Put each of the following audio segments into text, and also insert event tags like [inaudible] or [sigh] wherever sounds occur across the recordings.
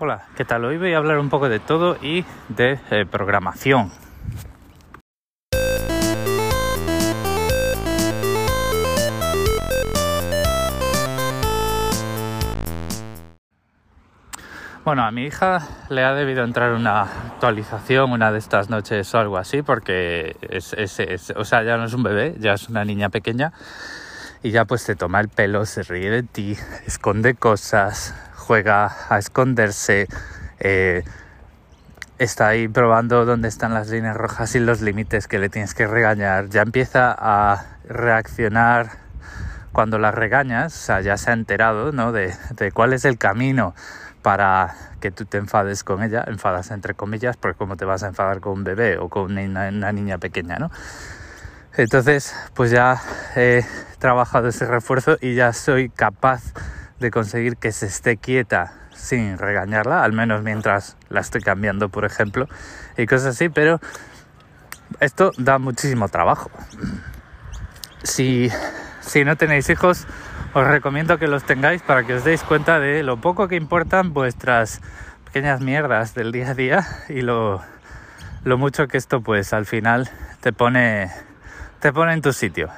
Hola, ¿qué tal? Hoy voy a hablar un poco de todo y de eh, programación. Bueno, a mi hija le ha debido entrar una actualización una de estas noches o algo así, porque es, o sea, ya no es un bebé, ya es una niña pequeña y ya pues te toma el pelo, se ríe de ti, esconde cosas, juega a esconderse, eh, está ahí probando dónde están las líneas rojas y los límites que le tienes que regañar, ya empieza a reaccionar cuando la regañas, o sea, ya se ha enterado ¿no? de, cuál es el camino para que tú te enfades con ella, enfadas entre comillas, porque como te vas a enfadar con un bebé o con una, una niña pequeña, ¿no? Entonces, pues ya he trabajado ese refuerzo y ya soy capaz de conseguir que se esté quieta sin regañarla, al menos mientras la estoy cambiando, por ejemplo, y cosas así, pero esto da muchísimo trabajo. Si, si no tenéis hijos, os recomiendo que los tengáis para que os deis cuenta de lo poco que importan vuestras pequeñas mierdas del día a día y lo, lo mucho que esto pues al final te pone, te pone en tu sitio.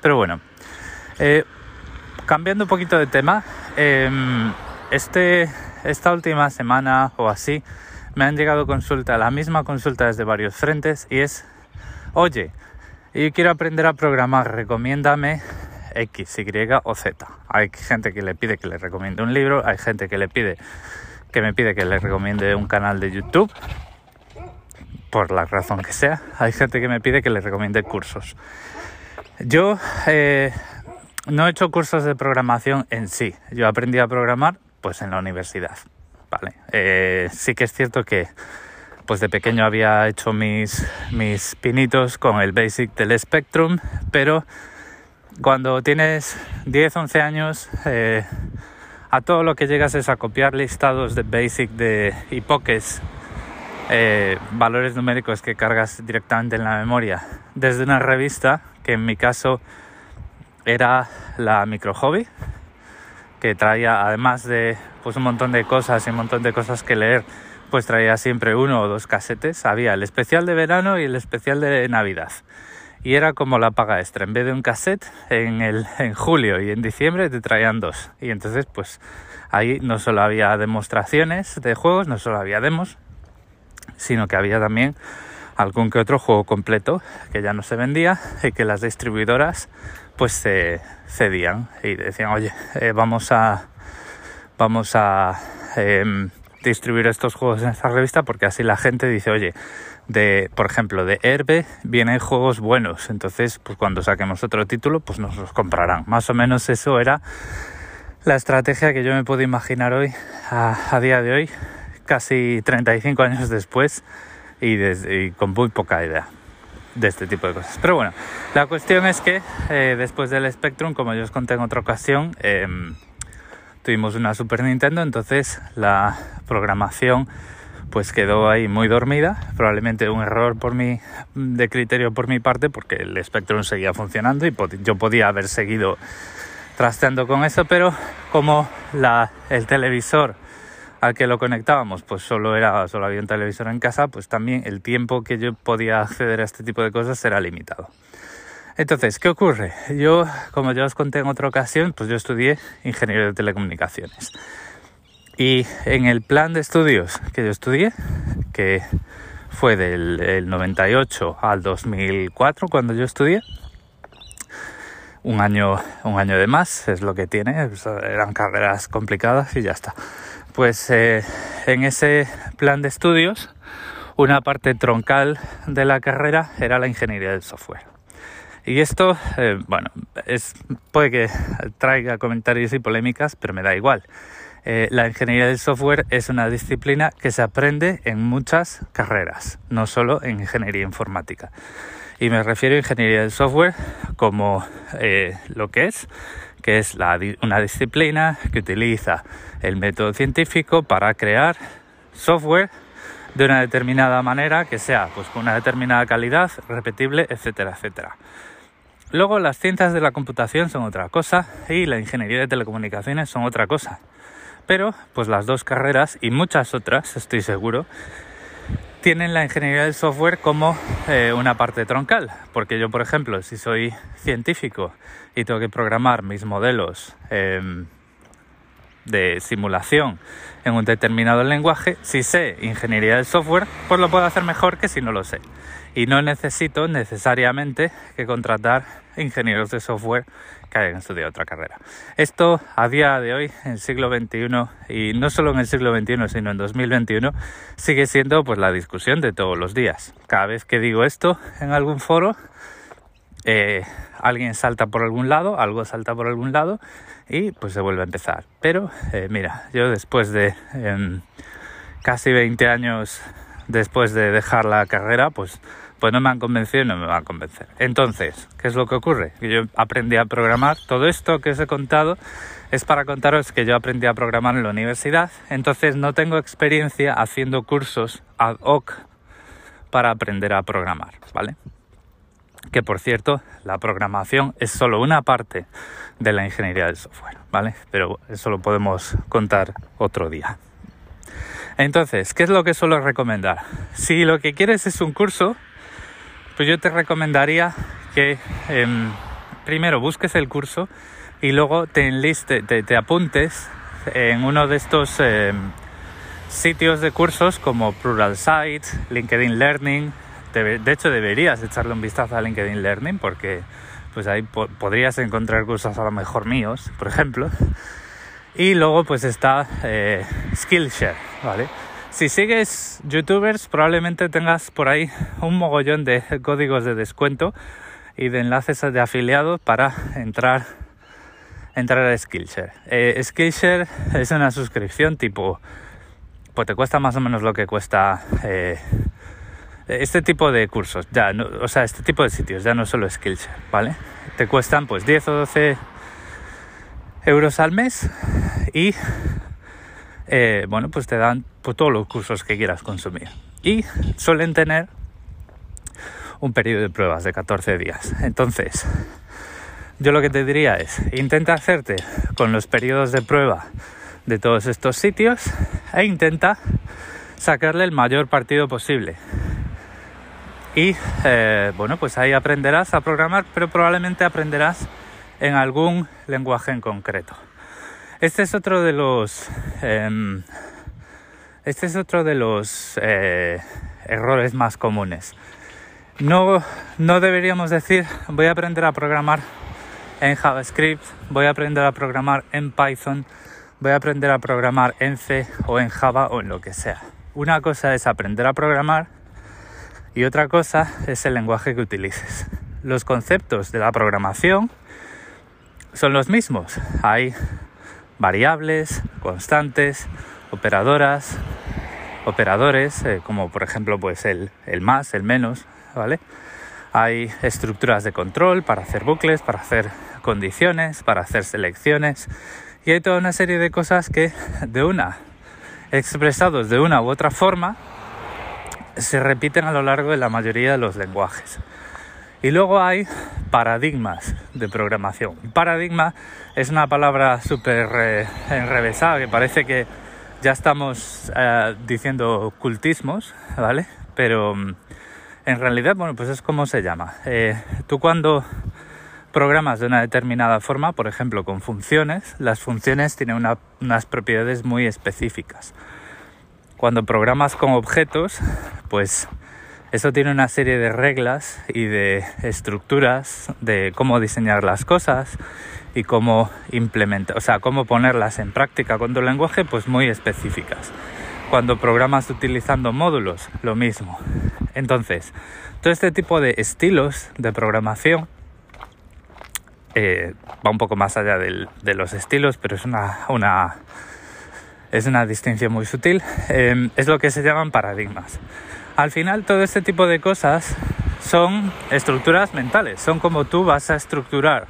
Pero bueno, eh, cambiando un poquito de tema, eh, este, esta última semana o así me han llegado consulta, la misma consulta desde varios frentes y es, oye, yo quiero aprender a programar, recomiéndame X, Y o Z. Hay gente que le pide que le recomiende un libro, hay gente que le pide que me pide que le recomiende un canal de YouTube, por la razón que sea. Hay gente que me pide que le recomiende cursos. Yo eh, no he hecho cursos de programación en sí. Yo aprendí a programar pues en la universidad. Vale. Eh, sí que es cierto que pues de pequeño había hecho mis, mis pinitos con el Basic del Spectrum, pero cuando tienes 10, 11 años, eh, a todo lo que llegas es a copiar listados de Basic de Hipokes, eh, valores numéricos que cargas directamente en la memoria, desde una revista que en mi caso era la Micro Hobby, que traía además de pues un montón de cosas y un montón de cosas que leer, pues traía siempre uno o dos casetes. Había el especial de verano y el especial de Navidad y era como la paga extra. En vez de un cassette, en, el, en julio y en diciembre te traían dos. Y entonces, pues ahí no solo había demostraciones de juegos, no solo había demos, sino que había también algún que otro juego completo que ya no se vendía y que las distribuidoras pues se cedían y decían, oye, eh, vamos a vamos a eh, distribuir estos juegos en esta revista porque así la gente dice, oye, de, por ejemplo, de Herbe vienen juegos buenos, entonces pues cuando saquemos otro título pues nos los comprarán. Más o menos eso era la estrategia que yo me puedo imaginar hoy, a, día de hoy, casi 35 años después y, con muy poca idea de este tipo de cosas. Pero bueno, la cuestión es que eh, después del Spectrum, como yo os conté en otra ocasión, eh, tuvimos una Super Nintendo, entonces la programación pues quedó ahí muy dormida, probablemente un error por mi, de criterio por mi parte, porque el Spectrum seguía funcionando y yo podía haber seguido trasteando con eso, pero como el televisor al que lo conectábamos, pues solo era, solo había un televisor en casa, pues también el tiempo que yo podía acceder a este tipo de cosas era limitado. Entonces, ¿qué ocurre? Yo, como ya os conté en otra ocasión, pues yo estudié ingeniería de telecomunicaciones. Y en el plan de estudios que yo estudié, que fue del 98 al 2004 cuando yo estudié, un año, un año de más es lo que tiene, eran carreras complicadas y ya está. Pues eh, en ese plan de estudios, una parte troncal de la carrera era la ingeniería del software. Y esto, eh, bueno, es, puede que traiga comentarios y polémicas, pero me da igual. Eh, la ingeniería del software es una disciplina que se aprende en muchas carreras, no solo en ingeniería informática. Y me refiero a ingeniería del software como lo que es, que es una disciplina que utiliza el método científico para crear software de una determinada manera que sea pues con una determinada calidad, repetible, etcétera, etcétera. Luego las ciencias de la computación son otra cosa y la ingeniería de telecomunicaciones son otra cosa. Pero, pues las dos carreras y muchas otras, estoy seguro, tienen la ingeniería del software como eh, una parte troncal. Porque yo, por ejemplo, si soy científico y tengo que programar mis modelos em, de simulación en un determinado lenguaje, si sé ingeniería del software, pues lo puedo hacer mejor que si no lo sé. Y no necesito necesariamente que contratar ingenieros de software que hayan estudiado otra carrera. Esto a día de hoy, en el siglo XXI, y no solo en el siglo XXI, sino en 2021, sigue siendo pues la discusión de todos los días. Cada vez que digo esto en algún foro, eh, alguien salta por algún lado, algo salta por algún lado y pues se vuelve a empezar. Pero eh, mira, yo después de em, casi 20 años después de dejar la carrera, pues, pues no me han convencido y no me van a convencer. Entonces, ¿qué es lo que ocurre? Que yo aprendí a programar. Todo esto que os he contado es para contaros que yo aprendí a programar en la universidad, entonces no tengo experiencia haciendo cursos ad hoc para aprender a programar, ¿vale? que por cierto, la programación es solo una parte de la ingeniería del software, ¿vale? Pero eso lo podemos contar otro día. Entonces, ¿qué es lo que suelo recomendar? Si lo que quieres es un curso, pues yo te recomendaría que em, primero busques el curso y luego te enliste, te, apuntes en uno de estos em, sitios de cursos como Plural Sites, LinkedIn Learning, de hecho deberías echarle un vistazo a LinkedIn Learning porque pues ahí podrías encontrar cursos a lo mejor míos, por ejemplo. Y luego pues está eh, Skillshare, ¿vale? Si sigues youtubers probablemente tengas por ahí un mogollón de códigos de descuento y de enlaces de afiliados para entrar, entrar a Skillshare. Eh, Skillshare es una suscripción tipo, pues te cuesta más o menos lo que cuesta... Eh, este tipo de cursos, ya, o sea, este tipo de sitios, ya no solo Skillshare, ¿vale? Te cuestan pues 10 o 12 euros al mes y eh, bueno, pues te dan pues, todos los cursos que quieras consumir. Y suelen tener un periodo de pruebas de 14 días. Entonces, yo lo que te diría es, intenta hacerte con los periodos de prueba de todos estos sitios e intenta sacarle el mayor partido posible y eh, bueno, pues ahí aprenderás a programar, pero probablemente aprenderás en algún lenguaje en concreto. Este es otro de los em, este es otro de los eh, errores más comunes. No, no deberíamos decir voy a aprender a programar en JavaScript, voy a aprender a programar en Python, voy a aprender a programar en C o en Java o en lo que sea. Una cosa es aprender a programar y otra cosa es el lenguaje que utilices. Los conceptos de la programación son los mismos. Hay variables, constantes, operadoras, operadores, eh, como por ejemplo pues el, el más, el menos, ¿vale? Hay estructuras de control para hacer bucles, para hacer condiciones, para hacer selecciones y hay toda una serie de cosas que de una expresados de una u otra forma se repiten a lo largo de la mayoría de los lenguajes. Y luego hay paradigmas de programación. Paradigma es una palabra súper eh, enrevesada que parece que ya estamos eh, diciendo cultismos, ¿vale? Pero mm, en realidad, bueno, pues es como se llama. Eh, tú cuando programas de una determinada forma, por ejemplo con funciones, las funciones tienen unas propiedades muy específicas. Cuando programas con objetos, pues eso tiene una serie de reglas y de estructuras de cómo diseñar las cosas y cómo implementar, o sea, cómo ponerlas en práctica con tu lenguaje, pues muy específicas. Cuando programas utilizando módulos, lo mismo. Entonces, todo este tipo de estilos de programación eh, va un poco más allá de los estilos, pero es una, es una distinción muy sutil, em, es lo que se llaman paradigmas. Al final todo este tipo de cosas son estructuras mentales, son como tú vas a estructurar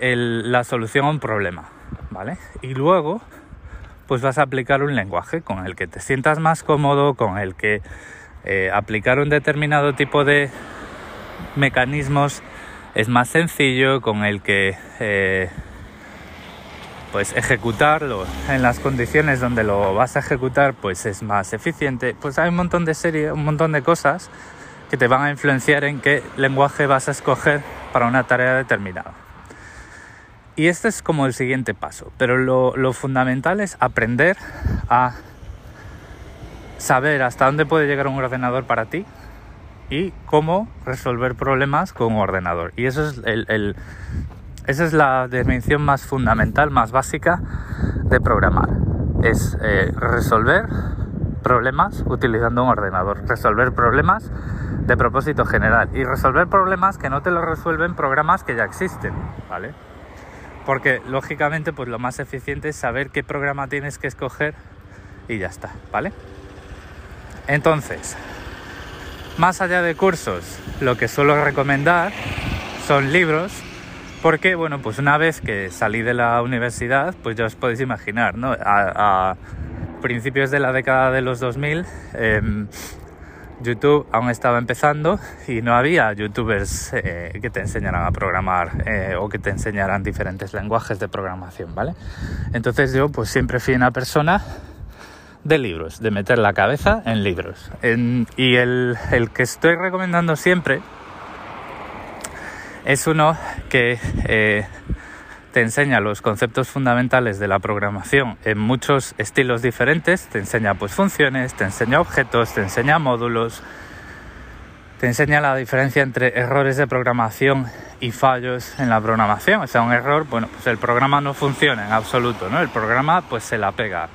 la solución a un problema, ¿vale? Y luego pues vas a aplicar un lenguaje con el que te sientas más cómodo, con el que eh, aplicar un determinado tipo de mecanismos es más sencillo, con el que eh, pues ejecutarlo en las condiciones donde lo vas a ejecutar pues es más eficiente. Pues hay un montón de series un montón de cosas que te van a influenciar en qué lenguaje vas a escoger para una tarea determinada. Y este es como el siguiente paso pero lo, fundamental es aprender a saber hasta dónde puede llegar un ordenador para ti y cómo resolver problemas con un ordenador. Y eso es el esa es la definición más fundamental, más básica de programar. Es eh, resolver problemas utilizando un ordenador, resolver problemas de propósito general y resolver problemas que no te lo resuelven programas que ya existen, ¿vale? Porque lógicamente pues lo más eficiente es saber qué programa tienes que escoger y ya está, ¿vale? Entonces, más allá de cursos, lo que suelo recomendar son libros porque, bueno, pues una vez que salí de la universidad, pues ya os podéis imaginar, ¿no? A, principios de la década de los 2000, em, YouTube aún estaba empezando y no había youtubers eh, que te enseñaran a programar eh, o que te enseñaran diferentes lenguajes de programación, ¿vale? Entonces yo pues siempre fui una persona de libros, de meter la cabeza en libros. y el que estoy recomendando siempre es uno que eh, te enseña los conceptos fundamentales de la programación en muchos estilos diferentes, te enseña pues funciones, te enseña objetos, te enseña módulos, te enseña la diferencia entre errores de programación y fallos en la programación. O sea, un error, bueno, pues el programa no funciona en absoluto, ¿no? El programa pues se la pega.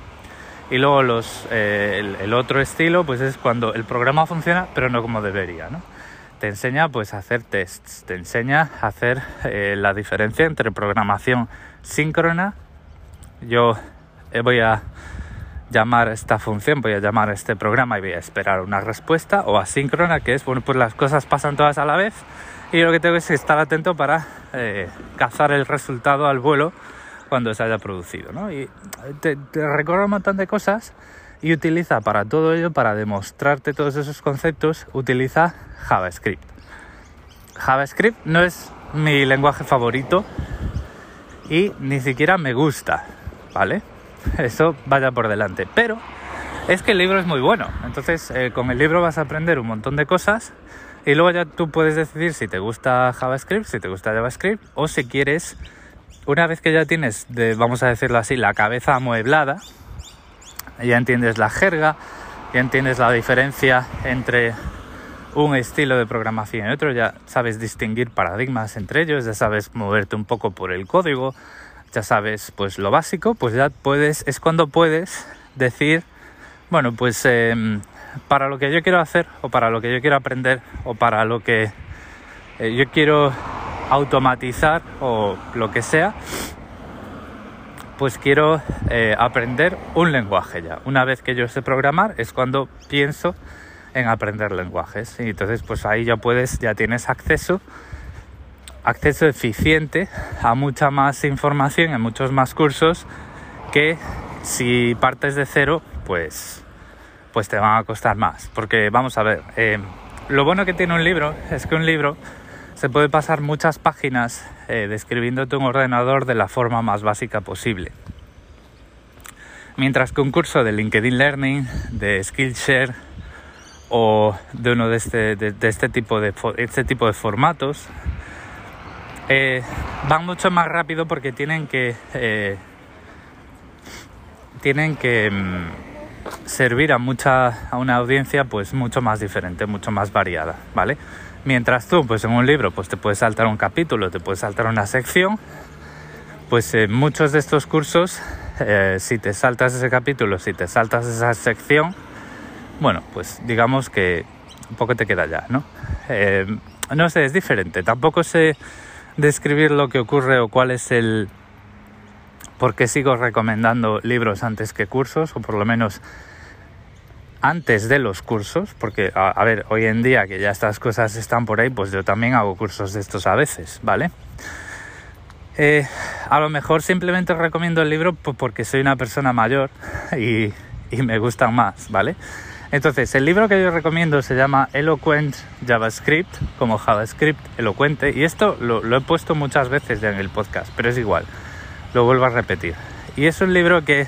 Y luego los, eh, el, el, otro estilo pues es cuando el programa funciona pero no como debería, ¿no? Te enseña pues a hacer tests, te enseña a hacer eh, la diferencia entre programación síncrona. Yo eh, voy a llamar esta función, voy a llamar este programa y voy a esperar una respuesta o asíncrona, que es, bueno, pues las cosas pasan todas a la vez y lo que tengo es estar atento para eh, cazar el resultado al vuelo cuando se haya producido, ¿no? Y te, te un montón de cosas y utiliza para todo ello, para demostrarte todos esos conceptos, utiliza JavaScript. JavaScript no es mi lenguaje favorito y ni siquiera me gusta, ¿vale? [laughs] Eso vaya por delante. Pero es que el libro es muy bueno. Entonces, eh, con el libro vas a aprender un montón de cosas y luego ya tú puedes decidir si te gusta JavaScript, si te gusta JavaScript o si quieres, una vez que ya tienes, vamos a decirlo así, la cabeza amueblada, ya entiendes la jerga, ya entiendes la diferencia entre un estilo de programación y otro, ya sabes distinguir paradigmas entre ellos, ya sabes moverte un poco por el código, ya sabes pues lo básico, pues ya puedes, es cuando puedes decir, bueno, pues em, para lo que yo quiero hacer o para lo que yo quiero aprender o para lo que eh, yo quiero automatizar o lo que sea, pues quiero eh, aprender un lenguaje ya. Una vez que yo sé programar es cuando pienso en aprender lenguajes. Y entonces pues ahí ya puedes, ya tienes acceso, acceso eficiente a mucha más información, a muchos más cursos que si partes de cero pues, pues te van a costar más. Porque vamos a ver, eh, lo bueno que tiene un libro es que un libro se puede pasar muchas páginas eh, describiéndote un ordenador de la forma más básica posible. Mientras que un curso de LinkedIn Learning, de Skillshare o de uno de este, de, este, tipo, de, este tipo de formatos, eh, van mucho más rápido porque tienen que, eh, tienen que mm, servir a, mucha, a una audiencia pues mucho más diferente, mucho más variada, ¿vale? Mientras tú, pues en un libro, pues te puedes saltar un capítulo, te puedes saltar una sección, pues en muchos de estos cursos, eh, si te saltas ese capítulo, si te saltas esa sección, bueno, pues digamos que un poco te queda ya, ¿no? Eh, no sé, es diferente. Tampoco sé describir lo que ocurre o cuál es el... por qué sigo recomendando libros antes que cursos, o por lo menos antes de los cursos, porque a, ver, hoy en día que ya estas cosas están por ahí, pues yo también hago cursos de estos a veces, ¿vale? Eh, a lo mejor simplemente recomiendo el libro porque soy una persona mayor [laughs] y, me gustan más, ¿vale? Entonces, el libro que yo recomiendo se llama Eloquent JavaScript, como JavaScript elocuente, y esto lo, lo he puesto muchas veces en el podcast, pero es igual. lo vuelvo a repetir. Y es un libro que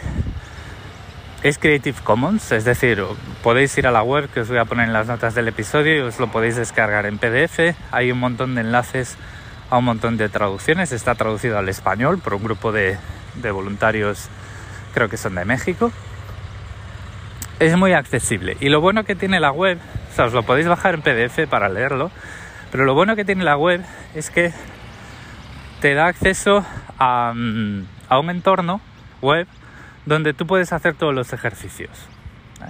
es Creative Commons, es decir, podéis ir a la web que os voy a poner en las notas del episodio y os lo podéis descargar en PDF. Hay un montón de enlaces a un montón de traducciones. Está traducido al español por un grupo de, de voluntarios, creo que son de México. Es muy accesible. Y lo bueno que tiene la web, o sea, os lo podéis bajar en PDF para leerlo, pero lo bueno que tiene la web es que te da acceso a, mm, a un entorno web donde tú puedes hacer todos los ejercicios.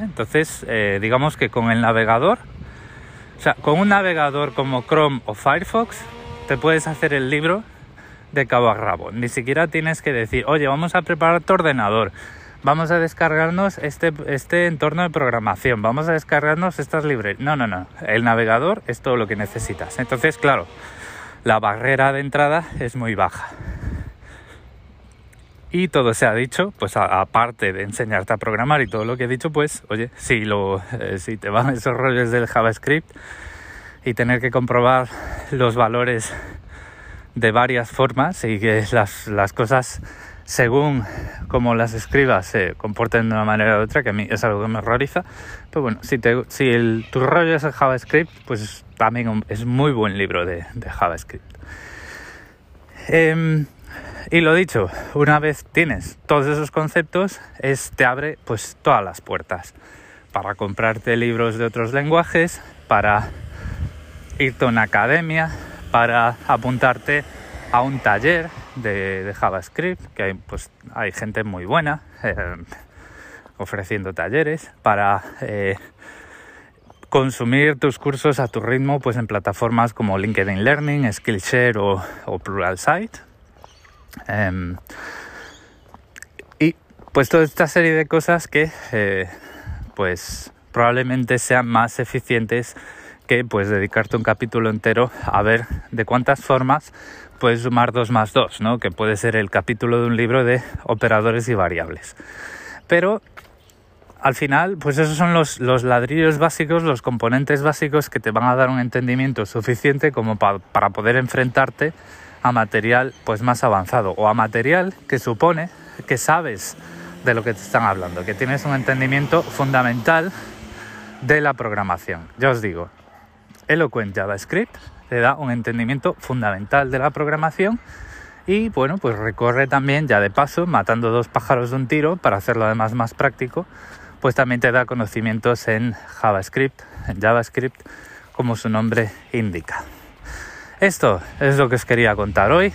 Entonces, eh, digamos que con el navegador, o sea, con un navegador como Chrome o Firefox, te puedes hacer el libro de cabo a rabo. Ni siquiera tienes que decir, oye, vamos a preparar tu ordenador, vamos a descargarnos este, este entorno de programación, vamos a descargarnos estas librerías. No, no, no. El navegador es todo lo que necesitas. Entonces, claro, la barrera de entrada es muy baja. Y todo se ha dicho, pues aparte de enseñarte a programar y todo lo que he dicho, pues oye, si, lo, eh, si te van esos rollos del JavaScript y tener que comprobar los valores de varias formas y que las, las cosas según como las escribas se comporten de una manera u otra, que a mí es algo que me horroriza. Pero bueno, si, te, si el, tu rollo es el JavaScript, pues también es muy buen libro de, de JavaScript. Eh, y lo dicho, una vez tienes todos esos conceptos, es, te abre pues todas las puertas para comprarte libros de otros lenguajes, para irte a una academia, para apuntarte a un taller de, JavaScript, que hay, pues, hay gente muy buena eh, ofreciendo talleres, para eh, consumir tus cursos a tu ritmo pues, en plataformas como LinkedIn Learning, Skillshare o, o Pluralsight Em, y pues toda esta serie de cosas que eh, pues probablemente sean más eficientes que pues dedicarte un capítulo entero a ver de cuántas formas puedes sumar 2 más 2, ¿no? que puede ser el capítulo de un libro de operadores y variables. Pero al final, pues esos son los, los ladrillos básicos, los componentes básicos que te van a dar un entendimiento suficiente como para poder enfrentarte a material pues más avanzado o a material que supone que sabes de lo que te están hablando, que tienes un entendimiento fundamental de la programación. Ya os digo, Eloquent JavaScript te da un entendimiento fundamental de la programación y bueno, pues recorre también ya de paso, matando dos pájaros de un tiro para hacerlo además más práctico, pues también te da conocimientos en JavaScript, en JavaScript, como su nombre indica. Esto es lo que os quería contar hoy.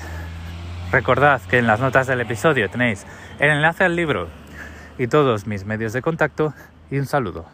Recordad que en las notas del episodio tenéis el enlace al libro y todos mis medios de contacto y un saludo.